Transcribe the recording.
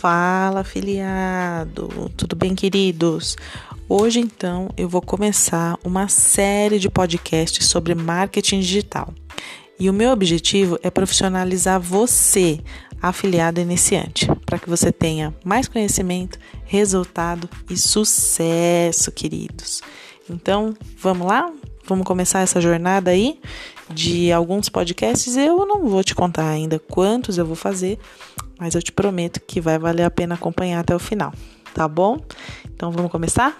Fala, afiliado! Tudo bem, queridos? Hoje, então, eu vou começar uma série de podcasts sobre marketing digital. E o meu objetivo é profissionalizar você, afiliado iniciante, para que você tenha mais conhecimento, resultado e sucesso, queridos. Então, vamos lá? Vamos começar essa jornada aí de alguns podcasts. Eu não vou te contar ainda quantos eu vou fazer, mas eu te prometo que vai valer a pena acompanhar até o final, tá bom? Então vamos começar?